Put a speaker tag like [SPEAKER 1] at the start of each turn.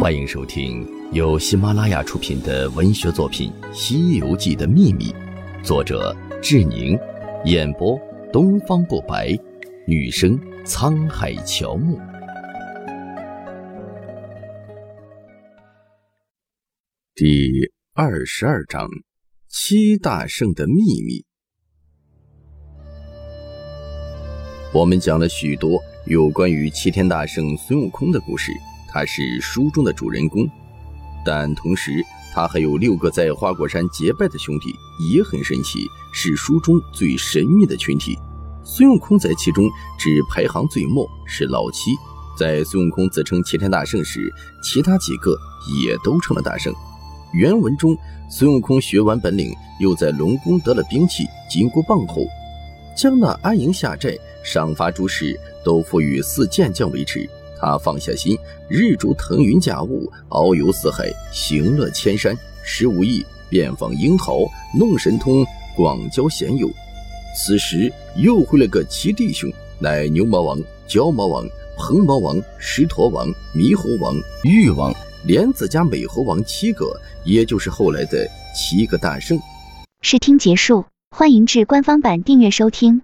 [SPEAKER 1] 欢迎收听由喜马拉雅出品的文学作品《西游记的秘密》，作者志宁，演播东方不白，女生沧海乔木。第二十二章：七大圣的秘密。我们讲了许多有关于齐天大圣孙悟空的故事。他是书中的主人公，但同时他还有六个在花果山结拜的兄弟，也很神奇，是书中最神秘的群体。孙悟空在其中只排行最末，是老七。在孙悟空自称齐天大圣时，其他几个也都成了大圣。原文中，孙悟空学完本领，又在龙宫得了兵器金箍棒后，将那安营下寨、赏罚诸事都赋予四健将维持。他放下心，日逐腾云驾雾，遨游四海，行乐千山，十五亿遍访英豪，弄神通，广交贤友。此时又会了个七弟兄，乃牛魔王、焦魔王、鹏魔王、狮驼王、猕猴王、玉王、莲子加美猴王七个，也就是后来的七个大圣。
[SPEAKER 2] 试听结束，欢迎至官方版订阅收听。